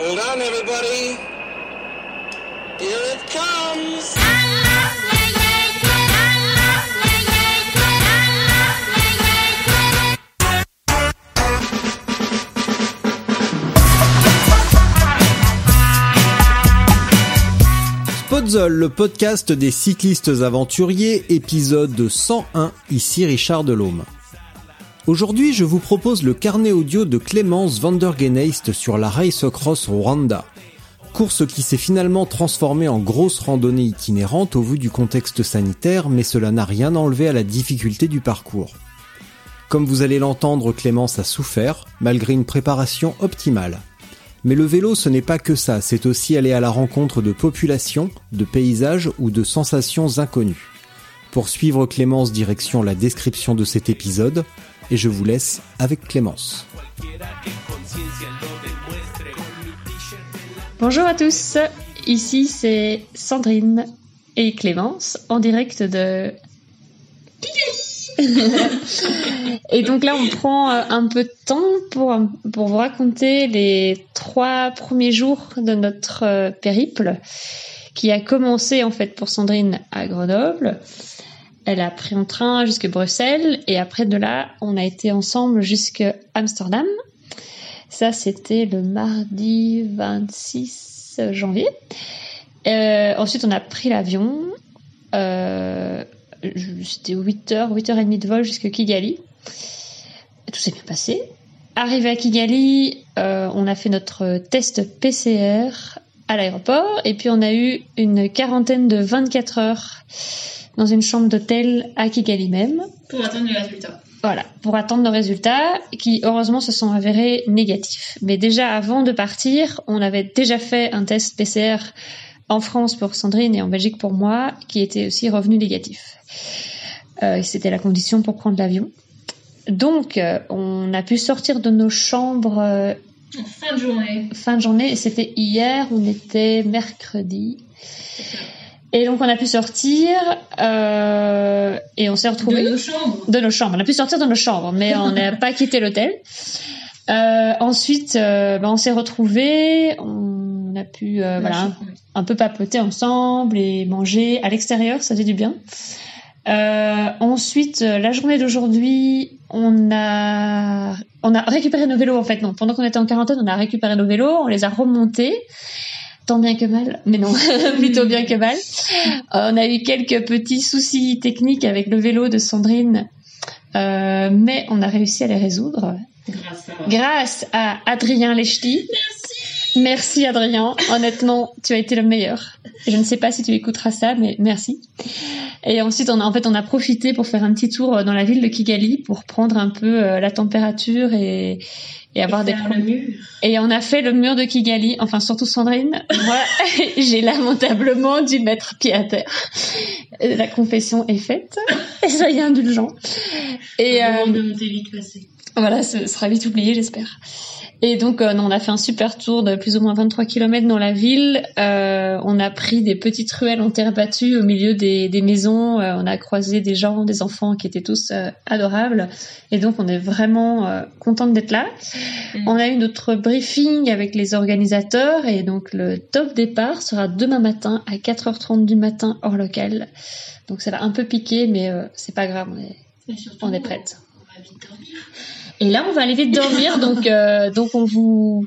Hold on, everybody. Here it comes. Podzol, le podcast des cyclistes aventuriers, épisode 101, ici Richard Delhomme. Aujourd'hui, je vous propose le carnet audio de Clémence Vandergeneist sur la Race Cross Rwanda. Course qui s'est finalement transformée en grosse randonnée itinérante au vu du contexte sanitaire, mais cela n'a rien enlevé à la difficulté du parcours. Comme vous allez l'entendre, Clémence a souffert, malgré une préparation optimale. Mais le vélo, ce n'est pas que ça, c'est aussi aller à la rencontre de populations, de paysages ou de sensations inconnues. Pour suivre Clémence direction la description de cet épisode, et je vous laisse avec Clémence. Bonjour à tous, ici c'est Sandrine et Clémence en direct de et donc là, on prend euh, un peu de temps pour, pour vous raconter les trois premiers jours de notre euh, périple qui a commencé en fait pour Sandrine à Grenoble. Elle a pris un train jusqu'à Bruxelles et après de là, on a été ensemble jusqu'à Amsterdam. Ça, c'était le mardi 26 janvier. Euh, ensuite, on a pris l'avion. Euh, c'était 8h, 8h30 de vol jusqu'à Kigali. Tout s'est bien passé. Arrivé à Kigali, euh, on a fait notre test PCR à l'aéroport et puis on a eu une quarantaine de 24 heures dans une chambre d'hôtel à Kigali même. Pour attendre les résultats. Voilà, pour attendre nos résultats qui heureusement se sont avérés négatifs. Mais déjà avant de partir, on avait déjà fait un test PCR en France pour Sandrine et en Belgique pour moi qui était aussi revenu négatif. Euh, C'était la condition pour prendre l'avion. Donc, euh, on a pu sortir de nos chambres euh, fin de journée. fin de journée. C'était hier, on était mercredi. Et donc, on a pu sortir euh, et on s'est retrouvés De nos chambres. de nos chambres. On a pu sortir de nos chambres, mais on n'a pas quitté l'hôtel. Euh, ensuite, euh, ben, on s'est retrouvés. On a pu voilà, un peu papoter ensemble et manger à l'extérieur, ça fait du bien. Ensuite, la journée d'aujourd'hui, on a on a récupéré nos vélos en fait. Non, pendant qu'on était en quarantaine, on a récupéré nos vélos, on les a remontés. Tant bien que mal, mais non, plutôt bien que mal. Euh, on a eu quelques petits soucis techniques avec le vélo de Sandrine, euh, mais on a réussi à les résoudre Grâce à. grâce à Adrien Lechty. Merci. Merci Adrien. Honnêtement, tu as été le meilleur. Je ne sais pas si tu écouteras ça, mais merci. Et ensuite, on a en fait on a profité pour faire un petit tour dans la ville de Kigali pour prendre un peu euh, la température et et avoir des le mur. et on a fait le mur de Kigali, enfin surtout Sandrine. Moi, j'ai lamentablement dû mettre pied à terre. Euh, La confession est faite. Soyez indulgents. Et euh, de monter vite passé. Voilà, ce sera vite oublié, j'espère. Et donc, euh, on a fait un super tour de plus ou moins 23 km dans la ville. Euh, on a pris des petites ruelles en terre battue au milieu des, des maisons. Euh, on a croisé des gens, des enfants qui étaient tous adorables. Et donc, on est vraiment contente d'être là. Mm. On a eu notre briefing avec les organisateurs. Et donc, le top départ sera demain matin à 4h30 du matin hors local. Donc, ça va un peu piquer, mais c'est pas grave, on est, on est prête. On va vite dormir. Et là, on va aller vite dormir, donc euh, donc on vous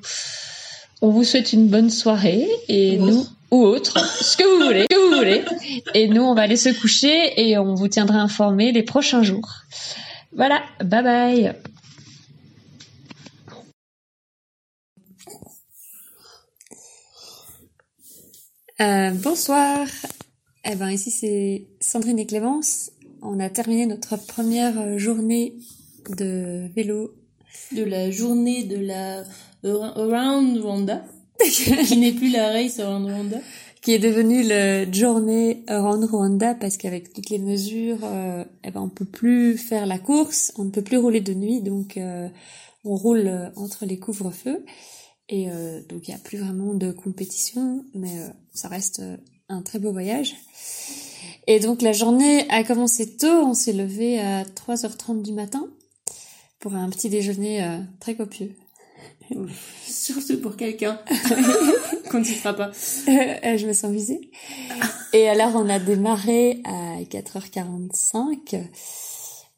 on vous souhaite une bonne soirée et Ou nous ou autre, ce que vous voulez, ce que vous voulez. Et nous, on va aller se coucher et on vous tiendra informés les prochains jours. Voilà, bye bye. Euh, bonsoir. Eh ben ici c'est Sandrine et Clémence. On a terminé notre première euh, journée de vélo de la journée de la Around Rwanda, qui n'est plus la race Around Rwanda. qui est devenu le journée Around Rwanda parce qu'avec toutes les mesures, euh, eh ben on peut plus faire la course, on ne peut plus rouler de nuit, donc euh, on roule euh, entre les couvre-feux et euh, donc il y a plus vraiment de compétition, mais ça reste un très beau voyage. Et donc la journée a commencé tôt, on s'est levé à 3h30 du matin pour un petit déjeuner euh, très copieux. Surtout pour quelqu'un qu'on ne citera pas. Euh, je me sens visée. Et alors, on a démarré à 4h45. Euh,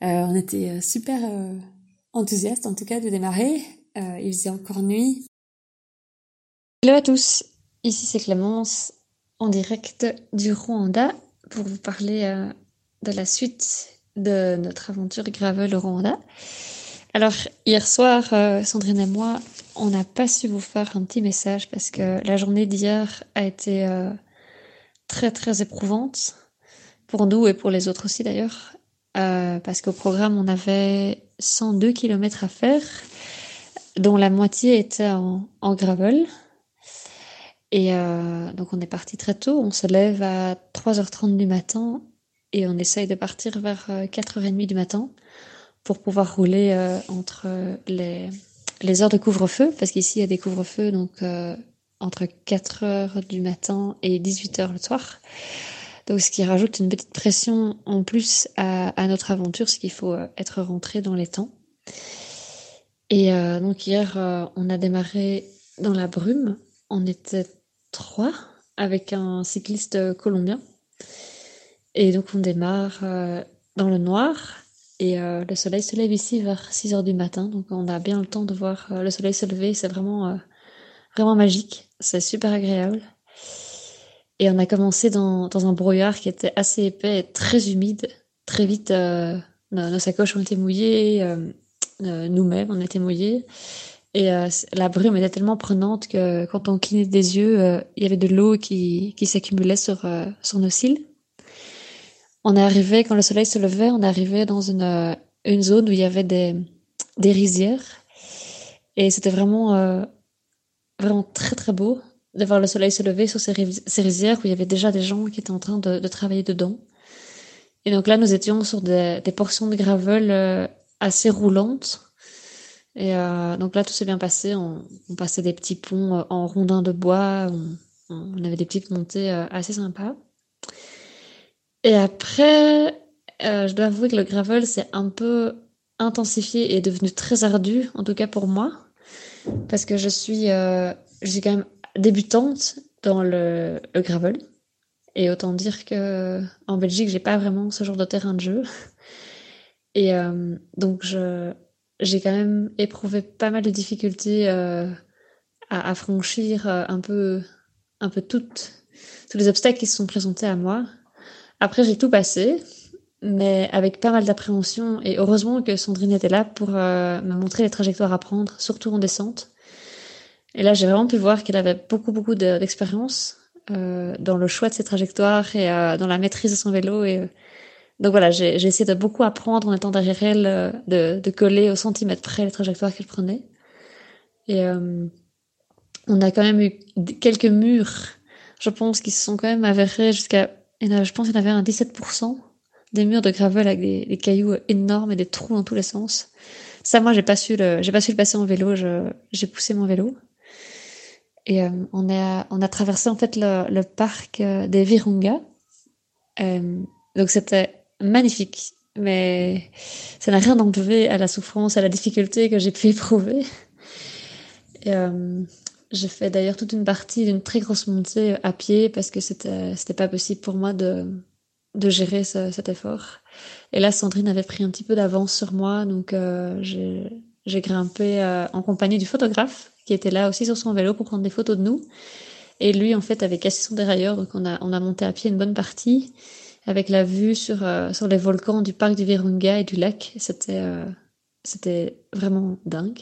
on était euh, super euh, enthousiastes, en tout cas, de démarrer. Euh, il faisait encore nuit. Hello à tous. Ici, c'est Clémence, en direct du Rwanda, pour vous parler euh, de la suite de notre aventure gravel au Rwanda. Alors, hier soir, euh, Sandrine et moi, on n'a pas su vous faire un petit message parce que la journée d'hier a été euh, très très éprouvante pour nous et pour les autres aussi d'ailleurs. Euh, parce qu'au programme, on avait 102 km à faire, dont la moitié était en, en gravel. Et donc on est parti très tôt, on se lève à 3h30 du matin et on essaye de partir vers euh, 4h30 du matin pour pouvoir rouler euh, entre les, les heures de couvre-feu, parce qu'ici il y a des couvre-feux, donc euh, entre 4 heures du matin et 18 heures le soir. Donc ce qui rajoute une petite pression en plus à, à notre aventure, c'est qu'il faut euh, être rentré dans les temps. Et euh, donc hier, euh, on a démarré dans la brume. On était trois avec un cycliste colombien. Et donc on démarre euh, dans le noir. Et euh, le soleil se lève ici vers 6 heures du matin. Donc on a bien le temps de voir euh, le soleil se lever. C'est vraiment, euh, vraiment magique. C'est super agréable. Et on a commencé dans, dans un brouillard qui était assez épais et très humide. Très vite, nos, sacoches ont été mouillées. Nous-mêmes, on était mouillés. Et la brume était tellement prenante que quand on clignait des yeux, il y avait de l'eau qui, qui s'accumulait sur, sur nos cils. On est arrivé, quand le soleil se levait, on est arrivé dans une, euh, une zone où il y avait des, des rizières. Et c'était vraiment, euh, vraiment très très beau de voir le soleil se lever sur ces, rizières où il y avait déjà des gens qui étaient en train de, travailler dedans. Et donc là, nous étions sur des, portions de gravel euh, assez roulantes. Et donc là, tout s'est bien passé. On, passait des petits ponts en rondins de bois. On, on avait des petites montées assez sympas. Et après, euh, je dois avouer que le gravel s'est un peu intensifié et devenu très ardu, en tout cas pour moi, parce que je suis, euh, je suis quand même débutante dans le, gravel. Et autant dire que en Belgique, j'ai pas vraiment ce genre de terrain de jeu. Et euh, donc, j'ai quand même éprouvé pas mal de difficultés à, à franchir un peu, un peu toutes, tous les obstacles qui se sont présentés à moi. Après, j'ai tout passé, mais avec pas mal d'appréhension. Et heureusement que Sandrine était là pour euh, me montrer les trajectoires à prendre, surtout en descente. Et là, j'ai vraiment pu voir qu'elle avait beaucoup, beaucoup de- d'expérience euh, dans le choix de ses trajectoires et euh, dans la maîtrise de son vélo. Et, euh, donc voilà, j'ai essayé de beaucoup apprendre en étant derrière elle, euh, de, de coller au centimètre près les trajectoires qu'elle prenait. Et euh, on a quand même eu quelques murs, je pense, qui se sont quand même avérés jusqu'à, en a- je pense qu'il y en avait un 17% des murs de gravel avec des, cailloux énormes et des trous dans tous les sens. Ça, moi, j'ai pas su le, pas su le passer en vélo. J'ai poussé mon vélo. Et euh, on a, traversé en fait le, parc euh, des Virunga. Euh, donc c'était magnifique, mais ça n'a rien d'enlevé à la souffrance, à la difficulté que j'ai pu éprouver. Et, j'ai fait d'ailleurs toute une partie d'une très grosse montée à pied parce que c'était pas possible pour moi de gérer ce- cet effort. Et là, Sandrine avait pris un petit peu d'avance sur moi, donc euh, j'ai grimpé euh, en compagnie du photographe qui était là aussi sur son vélo pour prendre des photos de nous. Et lui, en fait, avait cassé son dérailleur, donc on a on a monté à pied une bonne partie avec la vue sur euh, sur les volcans du parc du Virunga et du lac. C'était c'était vraiment dingue.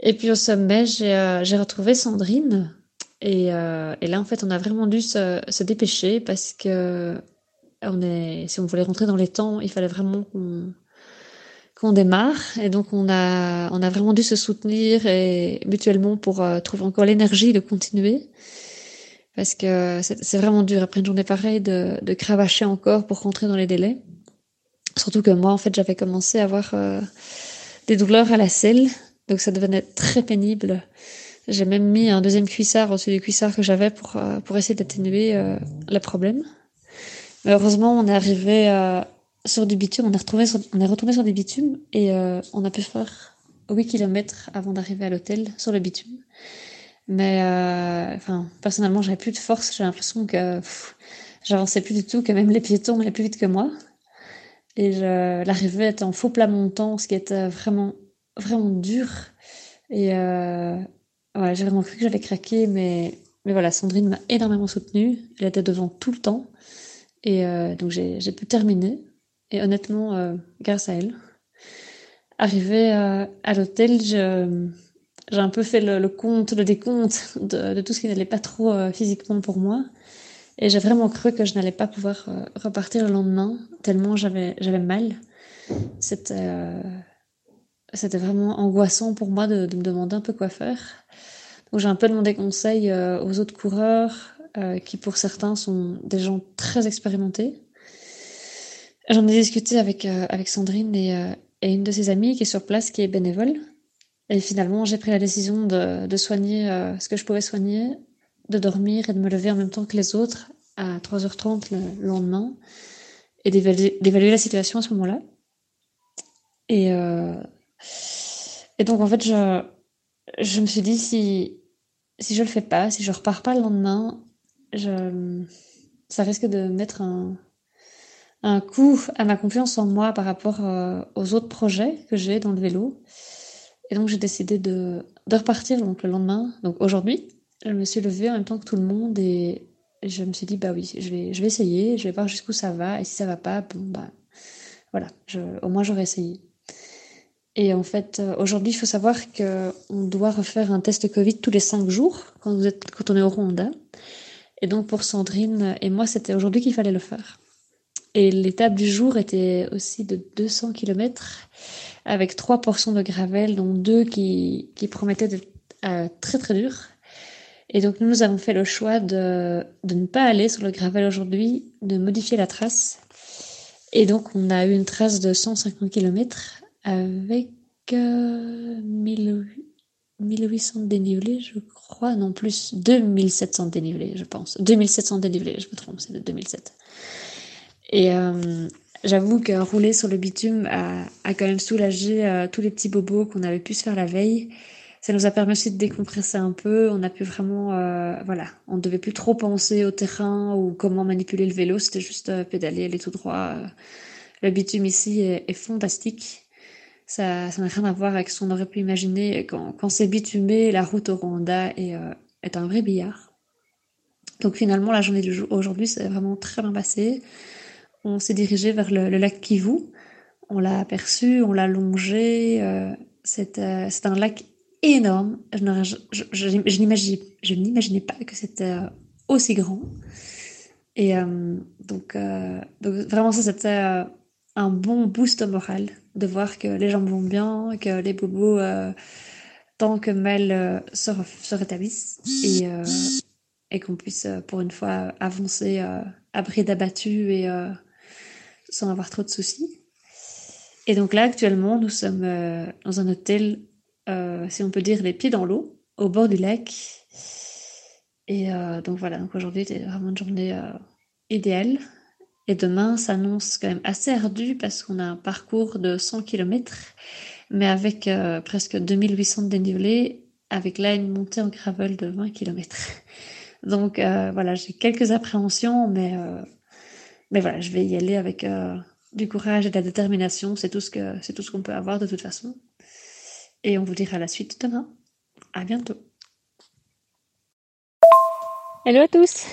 Et puis au sommet, j'ai euh, retrouvé Sandrine. Et, euh, et là, en fait, on a vraiment dû se, se dépêcher parce que on est, si on voulait rentrer dans les temps, il fallait vraiment qu'on qu'on démarre. Et donc, on a, on a vraiment dû se soutenir et mutuellement pour euh, trouver encore l'énergie de continuer. Parce que c'est vraiment dur après une journée pareille de, de cravacher encore pour rentrer dans les délais. Surtout que moi, en fait, j'avais commencé à avoir euh, des douleurs à la selle. Donc, ça devenait très pénible. J'ai même mis un deuxième cuissard au-dessus du cuissard que j'avais pour, euh, pour essayer d'atténuer euh, le problème. Mais heureusement, on est arrivé euh, sur du bitume, on est, retrouvé sur, on est retourné sur du bitume et on a pu faire 8 km avant d'arriver à l'hôtel sur le bitume. Mais enfin, personnellement, j'avais plus de force, j'ai l'impression que j'avançais plus du tout, que même les piétons allaient plus vite que moi. Et l'arrivée était en faux plat montant, ce qui était vraiment, vraiment dur. Et euh, ouais, j'ai vraiment cru que j'allais craquer, mais, mais voilà, Sandrine m'a énormément soutenue. Elle était devant tout le temps. Et euh, donc j'ai pu terminer. Et honnêtement, euh, grâce à elle, arrivé euh, à l'hôtel, j'ai un peu fait le, compte, le décompte de, de tout ce qui n'allait pas trop physiquement pour moi. Et j'ai vraiment cru que je n'allais pas pouvoir repartir le lendemain, tellement j'avais j'avais mal. C'était c'était vraiment angoissant pour moi de, me demander un peu quoi faire. Donc j'ai un peu demandé conseil euh, aux autres coureurs, euh, qui pour certains sont des gens très expérimentés. J'en ai discuté avec, euh, avec Sandrine et, et une de ses amies qui est sur place, qui est bénévole. Et finalement, j'ai pris la décision de, de soigner ce que je pouvais soigner, de dormir et de me lever en même temps que les autres à 3h30 le lendemain et d'évaluer la situation à ce moment-là. Et, et donc, en fait, je, je me suis dit, si, si je le fais pas, si je repars pas le lendemain, ça risque de mettre un, un coup à ma confiance en moi par rapport euh, aux autres projets que j'ai dans le vélo. Et donc j'ai décidé de, de repartir donc, le lendemain. Donc aujourd'hui, je me suis levée en même temps que tout le monde et je me suis dit, bah oui, je vais, je vais essayer, je vais voir jusqu'où ça va. Et si ça va pas, bon, bah voilà, au moins j'aurais essayé. Et en fait, euh, aujourd'hui, il faut savoir qu'on doit refaire un test Covid tous les cinq jours quand, on est au Rwanda. Et donc pour Sandrine et moi, c'était aujourd'hui qu'il fallait le faire. Et l'étape du jour était aussi de 200 km avec trois portions de gravel, dont deux qui, qui promettaient d'être euh, très très dures. Et donc nous, nous avons fait le choix de, de ne pas aller sur le gravel aujourd'hui, de modifier la trace. Et donc on a eu une trace de 150 km avec euh, 1000 1800 dénivelés, je crois, non plus 2700 dénivelés, je pense. 2700 dénivelés, je me trompe, c'est de 2007. Et euh, j'avoue que rouler sur le bitume a, quand même soulagé euh, tous les petits bobos qu'on avait pu se faire la veille. Ça nous a permis aussi de décompresser un peu. On a pu vraiment, euh, voilà, on ne devait plus trop penser au terrain ou comment manipuler le vélo. C'était juste euh, pédaler, aller tout droit. Le bitume ici est fantastique. Ça, n'a rien à voir avec ce qu'on aurait pu imaginer quand, c'est bitumé. La route au Rwanda est, euh, est un vrai billard. Donc finalement, la journée d'aujourd'hui, c'est vraiment très bien passé. On s'est dirigé vers le, lac Kivu. On l'a aperçu, on l'a longé. Euh, c'est euh, un lac énorme. Je, n'imaginais pas que c'était aussi grand. Et donc, vraiment, ça, c'était un bon boost moral de voir que les gens vont bien, que les bobos, euh, tant que mal, se, se, rétablissent et, euh, et qu'on puisse, pour une fois, avancer à bride abattue et sans avoir trop de soucis. Et donc là, actuellement, nous sommes euh, dans un hôtel, euh, si on peut dire, les pieds dans l'eau, au bord du lac. Et euh, donc voilà, donc aujourd'hui, c'est vraiment une journée euh, idéale. Et demain s'annonce quand même assez ardu parce qu'on a un parcours de 100 km, mais avec euh, presque 2800 de dénivelé, avec là une montée en gravel de 20 km. Donc euh, voilà, j'ai quelques appréhensions, mais mais voilà, je vais y aller avec euh, du courage et de la détermination. C'est tout ce que c'est tout ce qu'on peut avoir de toute façon. Et on vous dira la suite demain. À bientôt. Hello à tous.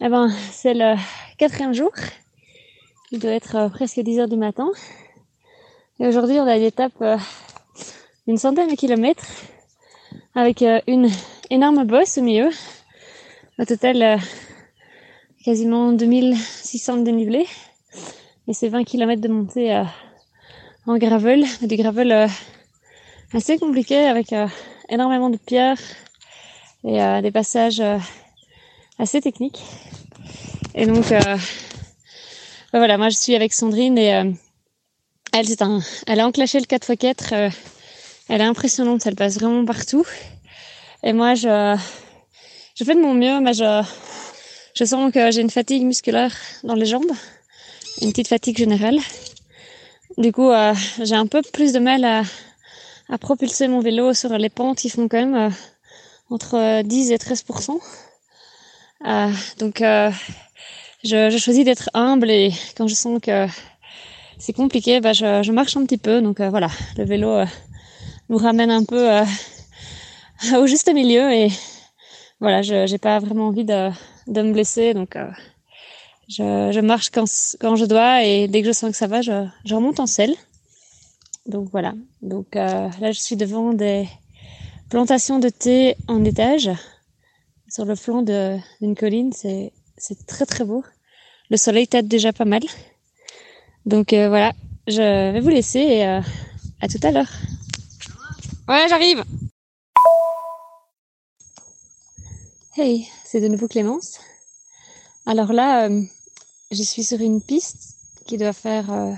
Eh ben, c'est le quatrième jour. Il doit être euh, presque 10 heures du matin. Et aujourd'hui, on a une étape euh, d'une centaine de kilomètres avec euh, une énorme bosse au milieu. Au total, quasiment 2600 de dénivelé et c'est 20 km de montée en gravel, du gravel assez compliqué avec énormément de pierres et des passages assez techniques. Et donc euh, voilà, moi je suis avec Sandrine et euh, elle c'est un, elle a enclenché le 4x4. euh, elle est impressionnante, elle passe vraiment partout. Et moi je, je fais de mon mieux, mais je, je sens que j'ai une fatigue musculaire dans les jambes, une petite fatigue générale. Du coup, euh, j'ai un peu plus de mal à, à propulser mon vélo sur les pentes qui font quand même euh, entre euh, 10 et 13 euh, Donc, euh, je, je choisis d'être humble et quand je sens que c'est compliqué, bah, je, je marche un petit peu. Donc euh, voilà, le vélo euh, nous ramène un peu euh, au juste milieu et voilà, je j'ai pas vraiment envie de, de me blesser, donc euh, je, je marche quand, quand je dois et dès que je sens que ça va, je, remonte en selle. Donc voilà. Donc là, je suis devant des plantations de thé en étage sur le flanc de- d'une colline. C'est c'est très très beau. Le soleil tape déjà pas mal. Donc euh, voilà, je vais vous laisser et euh, à tout à l'heure. Ouais, j'arrive. Hey, c'est de nouveau Clémence. Alors là, euh, je suis sur une piste qui doit faire euh,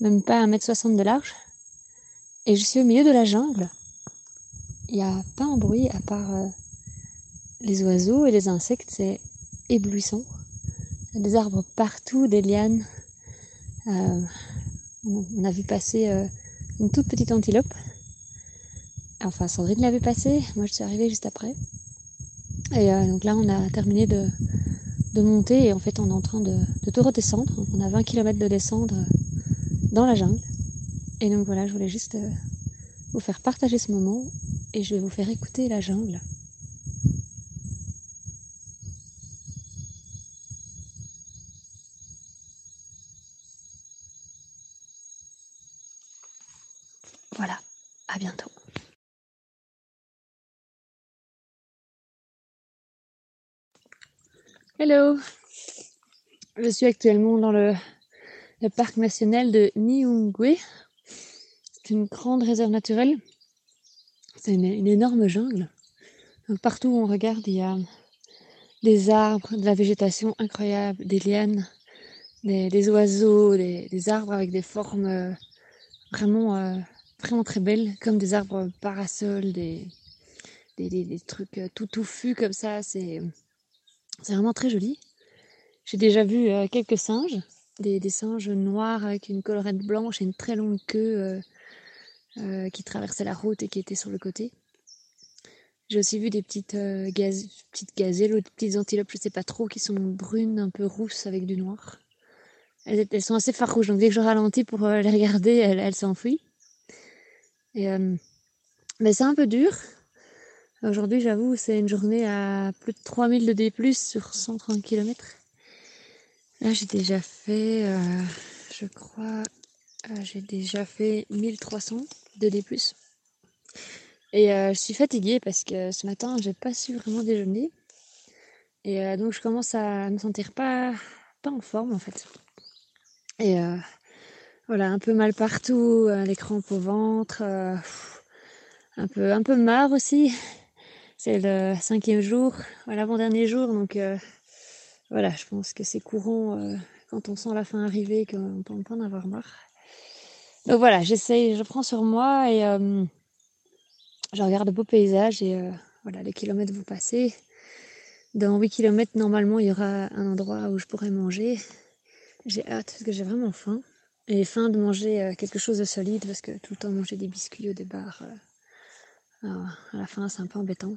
même pas 1m60 de large. Et je suis au milieu de la jungle. Il n'y a pas un bruit à part euh, les oiseaux et les insectes. C'est éblouissant. Des arbres partout, des lianes. Euh, on a vu passer euh, une toute petite antilope. Enfin, Sandrine l'a vu passer. Moi, je suis arrivée juste après. Et euh, donc là, on a terminé de, monter et en fait, on est en train de, de tout redescendre. On a 20 km de descendre dans la jungle. Et donc voilà, je voulais juste vous faire partager ce moment et je vais vous faire écouter la jungle. Voilà, à bientôt. Hello Je suis actuellement dans le, parc national de Niungwe. C'est une grande réserve naturelle. C'est une, énorme jungle. Partout où on regarde, il y a des arbres, de la végétation incroyable, des lianes, des, oiseaux, des, arbres avec des formes euh, vraiment, euh, vraiment très belles, comme des arbres parasols, des- des trucs euh, tout touffus comme ça. C'est c'est vraiment très joli. J'ai déjà vu euh, quelques singes, des, des singes noirs avec une collerette blanche et une très longue queue euh, euh, qui traversaient la route et qui étaient sur le côté. J'ai aussi vu des petites, gaz- petites gazelles ou des petites antilopes, je sais pas trop, qui sont brunes, un peu rousses avec du noir. Elles, sont assez farouches, donc dès que je ralentis pour les regarder, elles, s'enfuient. Mais c'est un peu dur. Aujourd'hui, j'avoue, c'est une journée à plus de 3000 de D+, sur 130 km. Là, j'ai déjà fait, euh, je crois, euh, j'ai déjà fait 1300 de D+. Et euh, je suis fatiguée parce que ce matin, j'ai pas su vraiment déjeuner. Et donc, je commence à me sentir pas, pas en forme, en fait. Et voilà, un peu mal partout, les crampes au ventre, un peu, un peu marre aussi. C'est le cinquième jour, l'avant-dernier jour, donc euh, voilà, je pense que c'est courant euh, quand on sent la fin arriver qu'on peut en avoir marre. Donc voilà, j'essaye, je prends sur moi et euh, je regarde de beaux paysages et voilà, les kilomètres vont passer. Dans 8 kilomètres, normalement, il y aura un endroit où je pourrai manger. J'ai hâte parce que j'ai vraiment faim. Et faim de manger quelque chose de solide parce que tout le temps manger des biscuits ou des bars, à la fin, c'est un peu embêtant.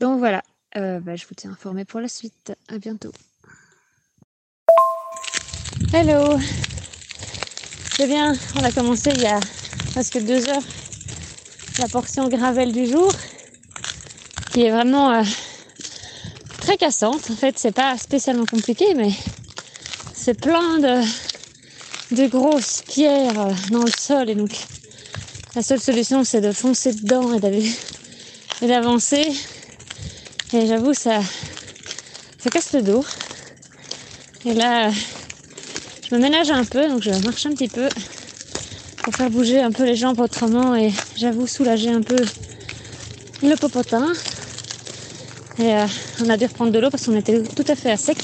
Donc voilà, euh, bah, je vous tiens informé pour la suite. À bientôt. Hello C'est bien, on a commencé il y a presque deux heures la portion gravel du jour qui est vraiment euh, très cassante. En fait, c'est pas spécialement compliqué, mais c'est plein de, de grosses pierres euh, dans le sol et donc la seule solution, c'est de foncer dedans et d'aller et d'avancer. Et j'avoue, ça, ça casse le dos. Et là, je me ménage un peu, donc je marche un petit peu. pour faire bouger un peu les jambes autrement et j'avoue soulager un peu le popotin. Et euh, on a dû reprendre de l'eau parce qu'on était tout à fait à sec.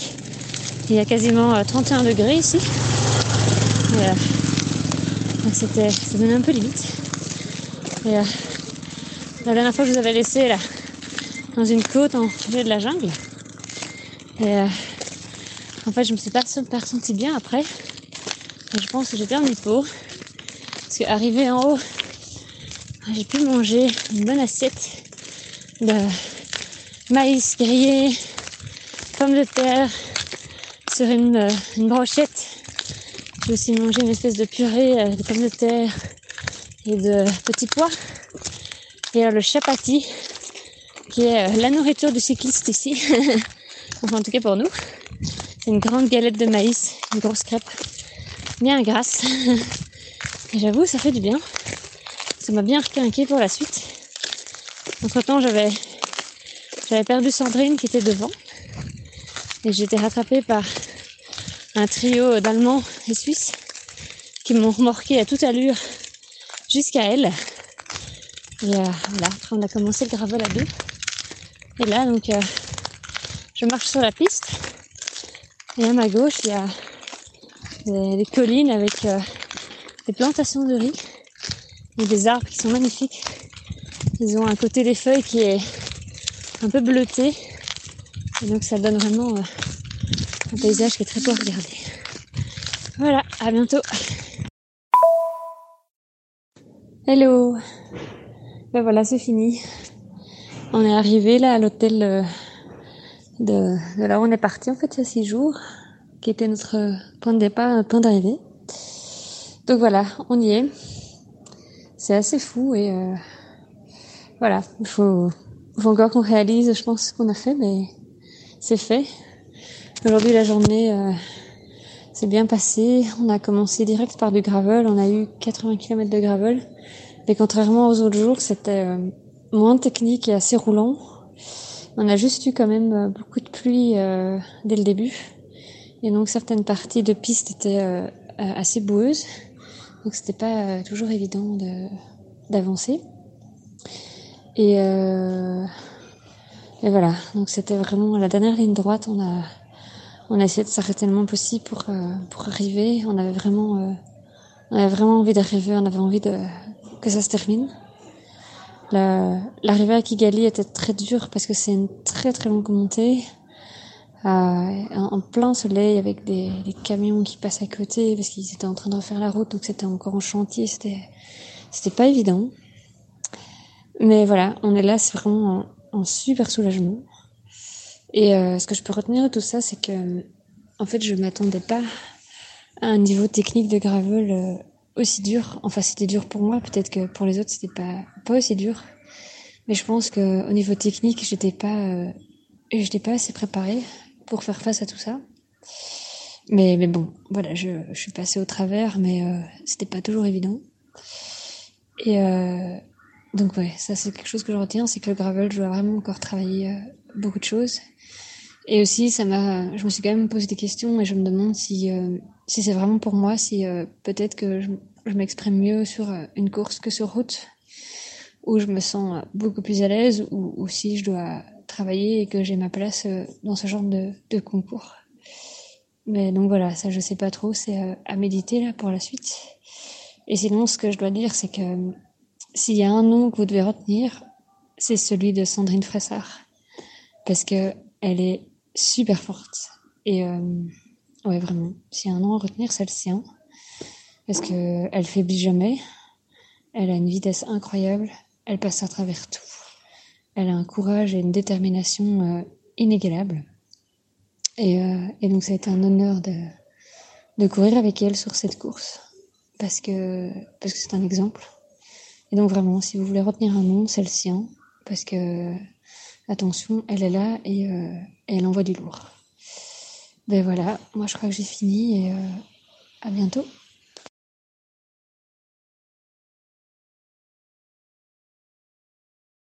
Il y a quasiment euh, 31 degrés ici. Et, euh, c'était, ça donnait un peu limite. Et euh, la dernière fois, je vous avais laissé là, dans une côte en milieu de la jungle. Et euh, en fait, je me suis pas pas ressentie bien après. Je pense que j'ai perdu peau. Parce qu'arrivé en haut, j'ai pu manger une bonne assiette de maïs grillé, pommes de terre sur une, euh, une brochette. J'ai aussi mangé une espèce de purée euh, de pommes de terre et de petits pois. Alors le chapati, qui est euh, la nourriture du cycliste ici. enfin, en tout cas pour nous. Une grande galette de maïs, une grosse crêpe, bien grasse. Et j'avoue, ça fait du bien. Ça m'a bien requinqué pour la suite. Entre temps, j'avais, j'avais perdu Sandrine qui était devant. Et été rattrapée par un trio d'Allemands et Suisses qui m'ont remorqué à toute allure jusqu'à elle. Et euh, voilà, après on a commencé le gravel à deux. Et là, donc, euh, je marche sur la piste. Et à ma gauche, il y a des, collines avec euh, des plantations de riz et des arbres qui sont magnifiques. Ils ont un côté des feuilles qui est un peu bleuté. Et donc ça donne vraiment euh, un paysage qui est très beau à regarder. Voilà, à bientôt. Hello. Ben voilà, c'est fini. On est arrivé là à l'hôtel euh, de, là où on est parti en fait il y a six jours, qui était notre point de départ, notre point d'arrivée. Donc voilà, on y est. C'est assez fou et euh, voilà, il faut, faut encore qu'on réalise, je pense, ce qu'on a fait, mais c'est fait. Aujourd'hui, la journée euh, s'est bien passée. On a commencé direct par du gravel. On a eu 80 km de gravel. Et contrairement aux autres jours, c'était euh, moins technique et assez roulant. On a juste eu quand même euh, beaucoup de pluie euh, dès le début. Et donc certaines parties de piste étaient euh, assez boueuses. Donc c'était pas euh, toujours évident de d'avancer. Et, euh, et voilà, donc c'était vraiment la dernière ligne droite. On a on a essayé de s'arrêter le moins possible pour pour arriver. On avait vraiment on avait vraiment envie d'arriver. On avait envie de que ça se termine. La- L'arrivée à Kigali était très dure parce que c'est une très très longue montée. Euh, en plein soleil avec des, des camions qui passent à côté parce qu'ils étaient en train de refaire la route donc c'était encore en chantier c'était c'était pas évident mais voilà on est là c'est vraiment en, en super soulagement et euh, ce que je peux retenir de tout ça c'est que en fait je m'attendais pas à un niveau technique de gravel euh, aussi dur enfin c'était dur pour moi peut-être que pour les autres c'était pas pas aussi dur mais je pense que au niveau technique j'étais pas euh, j'étais pas assez préparée pour faire face à tout ça. Mais, mais bon, voilà, je, je suis passée au travers, mais euh, c'était pas toujours évident. Et euh, donc ouais, ça c'est quelque chose que je retiens, c'est que le gravel, je dois vraiment encore travailler euh, beaucoup de choses. Et aussi, ça m'a, je me suis quand même posé des questions et je me demande si, euh, si c'est vraiment pour moi, si euh, peut-être que je, je m'exprime mieux sur euh, une course que sur route, où je me sens beaucoup plus à l'aise, ou, ou si je dois travailler et que j'ai ma place dans ce genre de, de concours. Mais donc voilà, ça je sais pas trop, c'est à méditer là pour la suite. Et sinon, ce que je dois dire, c'est que s'il y a un nom que vous devez retenir, c'est celui de Sandrine Fressard. Parce que elle est super forte. Et euh, ouais, vraiment, s'il y a un nom à retenir, c'est le sien. Parce que elle faiblit jamais. Elle a une vitesse incroyable. Elle passe à travers tout. Elle a un courage et une détermination euh, inégalables. Et, euh, et donc ça a été un honneur de, de courir avec elle sur cette course. Parce que parce que c'est un exemple. Et donc vraiment, si vous voulez retenir un nom, c'est le sien. Parce que, attention, elle est là et, euh, et elle envoie du lourd. Ben voilà, moi je crois que j'ai fini et euh, à bientôt.